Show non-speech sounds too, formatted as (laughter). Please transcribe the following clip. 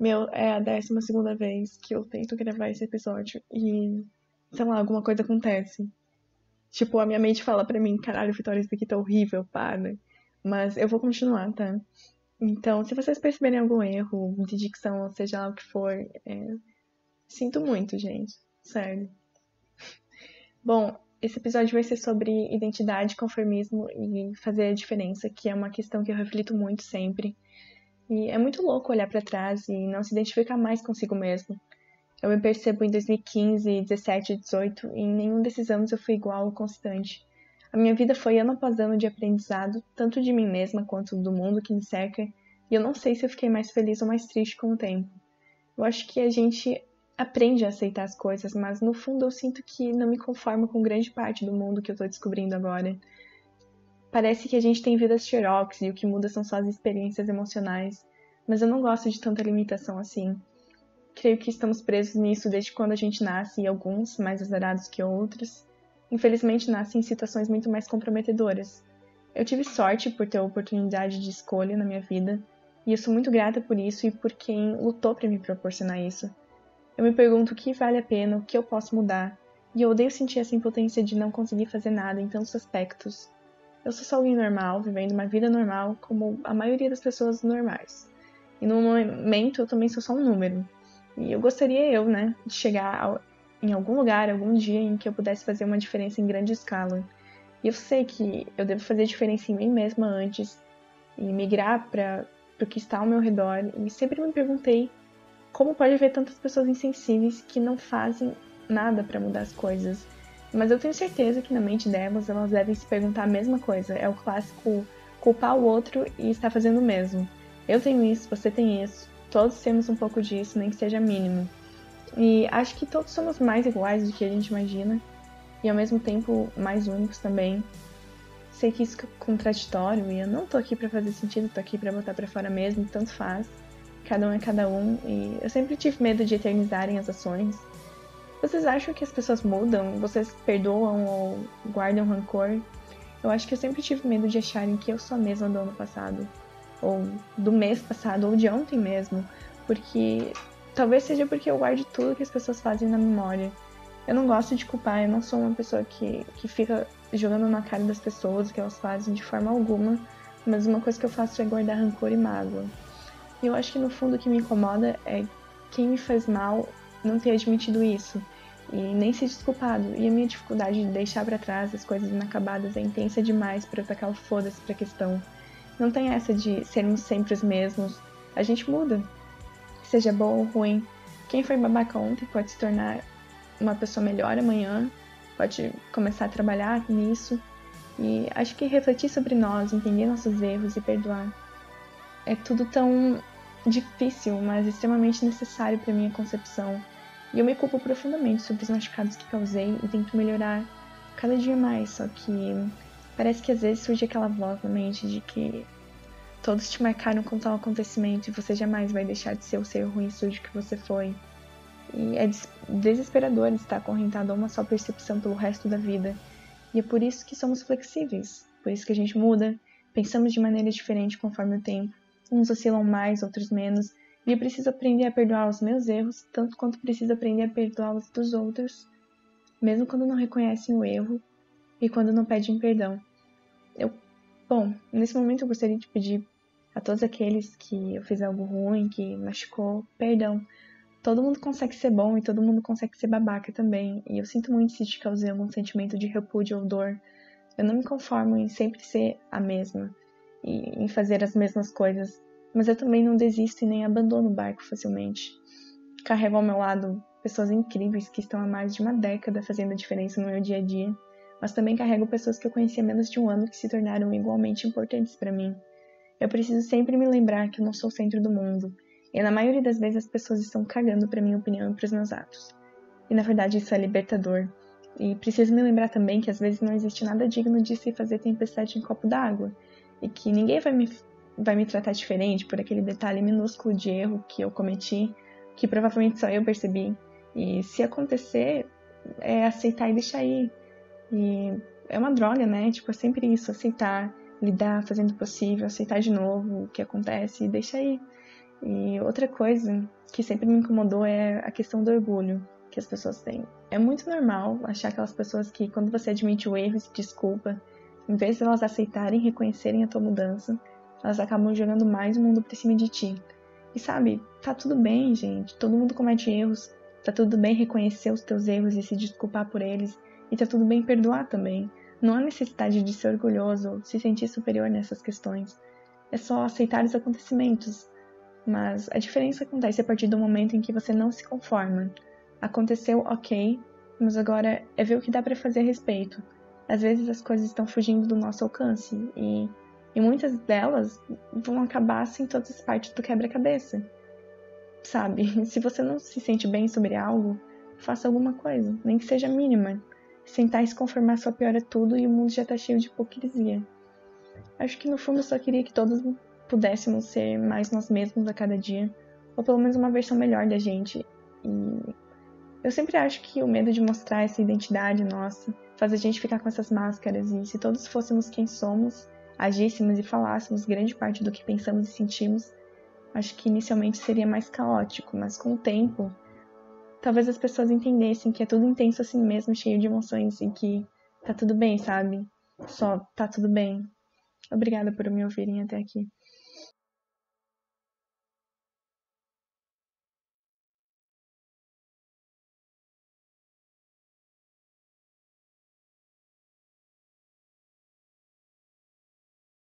Meu, é a décima segunda vez que eu tento gravar esse episódio e, sei lá, alguma coisa acontece. Tipo, a minha mente fala pra mim, caralho, Vitória, isso aqui tá horrível, para. Mas eu vou continuar, tá? Então, se vocês perceberem algum erro de dicção, ou seja lá o que for, é... sinto muito, gente. Sério. Bom, esse episódio vai ser sobre identidade, conformismo e fazer a diferença, que é uma questão que eu reflito muito sempre. E é muito louco olhar para trás e não se identificar mais consigo mesmo. Eu me percebo em 2015, 17, 18, e em nenhum desses anos eu fui igual ou constante. A minha vida foi ano após ano de aprendizado, tanto de mim mesma quanto do mundo que me cerca, e eu não sei se eu fiquei mais feliz ou mais triste com o tempo. Eu acho que a gente aprende a aceitar as coisas, mas no fundo eu sinto que não me conformo com grande parte do mundo que eu tô descobrindo agora. Parece que a gente tem vidas xerox e o que muda são só as experiências emocionais, mas eu não gosto de tanta limitação assim. Creio que estamos presos nisso desde quando a gente nasce e alguns, mais azarados que outros, infelizmente nascem em situações muito mais comprometedoras. Eu tive sorte por ter a oportunidade de escolha na minha vida, e eu sou muito grata por isso e por quem lutou para me proporcionar isso. Eu me pergunto o que vale a pena, o que eu posso mudar, e eu odeio sentir essa impotência de não conseguir fazer nada em tantos aspectos. Eu sou só alguém normal, vivendo uma vida normal, como a maioria das pessoas normais. E no momento eu também sou só um número. E eu gostaria eu, né, de chegar em algum lugar, algum dia em que eu pudesse fazer uma diferença em grande escala. E eu sei que eu devo fazer diferença em mim mesma antes e migrar para o que está ao meu redor. E sempre me perguntei como pode haver tantas pessoas insensíveis que não fazem nada para mudar as coisas? Mas eu tenho certeza que na mente delas elas devem se perguntar a mesma coisa. É o clássico culpar o outro e estar fazendo o mesmo. Eu tenho isso, você tem isso. Todos temos um pouco disso, nem que seja mínimo. E acho que todos somos mais iguais do que a gente imagina e ao mesmo tempo mais únicos também. Sei que isso é contraditório e eu não tô aqui para fazer sentido, tô aqui para botar para fora mesmo, tanto faz cada um é cada um, e eu sempre tive medo de eternizarem as ações. Vocês acham que as pessoas mudam? Vocês perdoam ou guardam rancor? Eu acho que eu sempre tive medo de acharem que eu sou a mesma do ano passado, ou do mês passado, ou de ontem mesmo, porque talvez seja porque eu guardo tudo que as pessoas fazem na memória. Eu não gosto de culpar, eu não sou uma pessoa que, que fica jogando na cara das pessoas o que elas fazem de forma alguma, mas uma coisa que eu faço é guardar rancor e mágoa. E eu acho que no fundo o que me incomoda é quem me faz mal não ter admitido isso e nem se desculpado. E a minha dificuldade de deixar para trás as coisas inacabadas é intensa demais para eu o foda-se pra questão. Não tem essa de sermos sempre os mesmos. A gente muda. Seja bom ou ruim. Quem foi babaca ontem pode se tornar uma pessoa melhor amanhã, pode começar a trabalhar nisso. E acho que refletir sobre nós, entender nossos erros e perdoar é tudo tão difícil, mas extremamente necessário para minha concepção. E eu me culpo profundamente sobre os machucados que causei e tento melhorar cada dia mais, só que parece que às vezes surge aquela voz na mente de que todos te marcaram com tal acontecimento e você jamais vai deixar de ser o ser ruim e sujo que você foi. E é desesperador estar acorrentado a uma só percepção pelo resto da vida. E é por isso que somos flexíveis, por isso que a gente muda, pensamos de maneira diferente conforme o tempo Uns oscilam mais, outros menos, e eu preciso aprender a perdoar os meus erros, tanto quanto preciso aprender a perdoar os dos outros, mesmo quando não reconhecem o erro e quando não pedem perdão. Eu, bom, nesse momento eu gostaria de pedir a todos aqueles que eu fiz algo ruim, que machucou, perdão. Todo mundo consegue ser bom e todo mundo consegue ser babaca também, e eu sinto muito se te causei algum sentimento de repúdio ou dor. Eu não me conformo em sempre ser a mesma em fazer as mesmas coisas, mas eu também não desisto e nem abandono o barco facilmente. Carrego ao meu lado pessoas incríveis que estão há mais de uma década fazendo a diferença no meu dia a dia, mas também carrego pessoas que eu conheci há menos de um ano que se tornaram igualmente importantes para mim. Eu preciso sempre me lembrar que eu não sou o centro do mundo, e na maioria das vezes as pessoas estão cagando para minha opinião e para os meus atos. E na verdade isso é libertador. E preciso me lembrar também que às vezes não existe nada digno de se fazer tempestade em copo d'água, e que ninguém vai me, vai me tratar diferente por aquele detalhe minúsculo de erro que eu cometi, que provavelmente só eu percebi. E se acontecer, é aceitar e deixar ir. E é uma droga, né? Tipo, é sempre isso, aceitar, lidar, fazendo o possível, aceitar de novo o que acontece e deixar ir. E outra coisa que sempre me incomodou é a questão do orgulho que as pessoas têm. É muito normal achar aquelas pessoas que, quando você admite o erro e se desculpa, em vez de elas aceitarem e reconhecerem a tua mudança, elas acabam jogando mais o mundo por cima de ti. E sabe, tá tudo bem, gente. Todo mundo comete erros. Tá tudo bem reconhecer os teus erros e se desculpar por eles. E tá tudo bem perdoar também. Não há necessidade de ser orgulhoso, se sentir superior nessas questões. É só aceitar os acontecimentos. Mas a diferença acontece a partir do momento em que você não se conforma. Aconteceu, ok, mas agora é ver o que dá para fazer a respeito. Às vezes as coisas estão fugindo do nosso alcance e, e muitas delas vão acabar sem todas as partes do quebra-cabeça. Sabe, (laughs) se você não se sente bem sobre algo, faça alguma coisa, nem que seja mínima. Sentar e se conformar só piora tudo e o mundo já tá cheio de hipocrisia. Acho que no fundo eu só queria que todos pudéssemos ser mais nós mesmos a cada dia, ou pelo menos uma versão melhor da gente. E eu sempre acho que o medo de mostrar essa identidade nossa faz a gente ficar com essas máscaras, e se todos fôssemos quem somos, agíssemos e falássemos grande parte do que pensamos e sentimos, acho que inicialmente seria mais caótico, mas com o tempo, talvez as pessoas entendessem que é tudo intenso assim mesmo, cheio de emoções e que tá tudo bem, sabe? Só tá tudo bem. Obrigada por me ouvirem até aqui.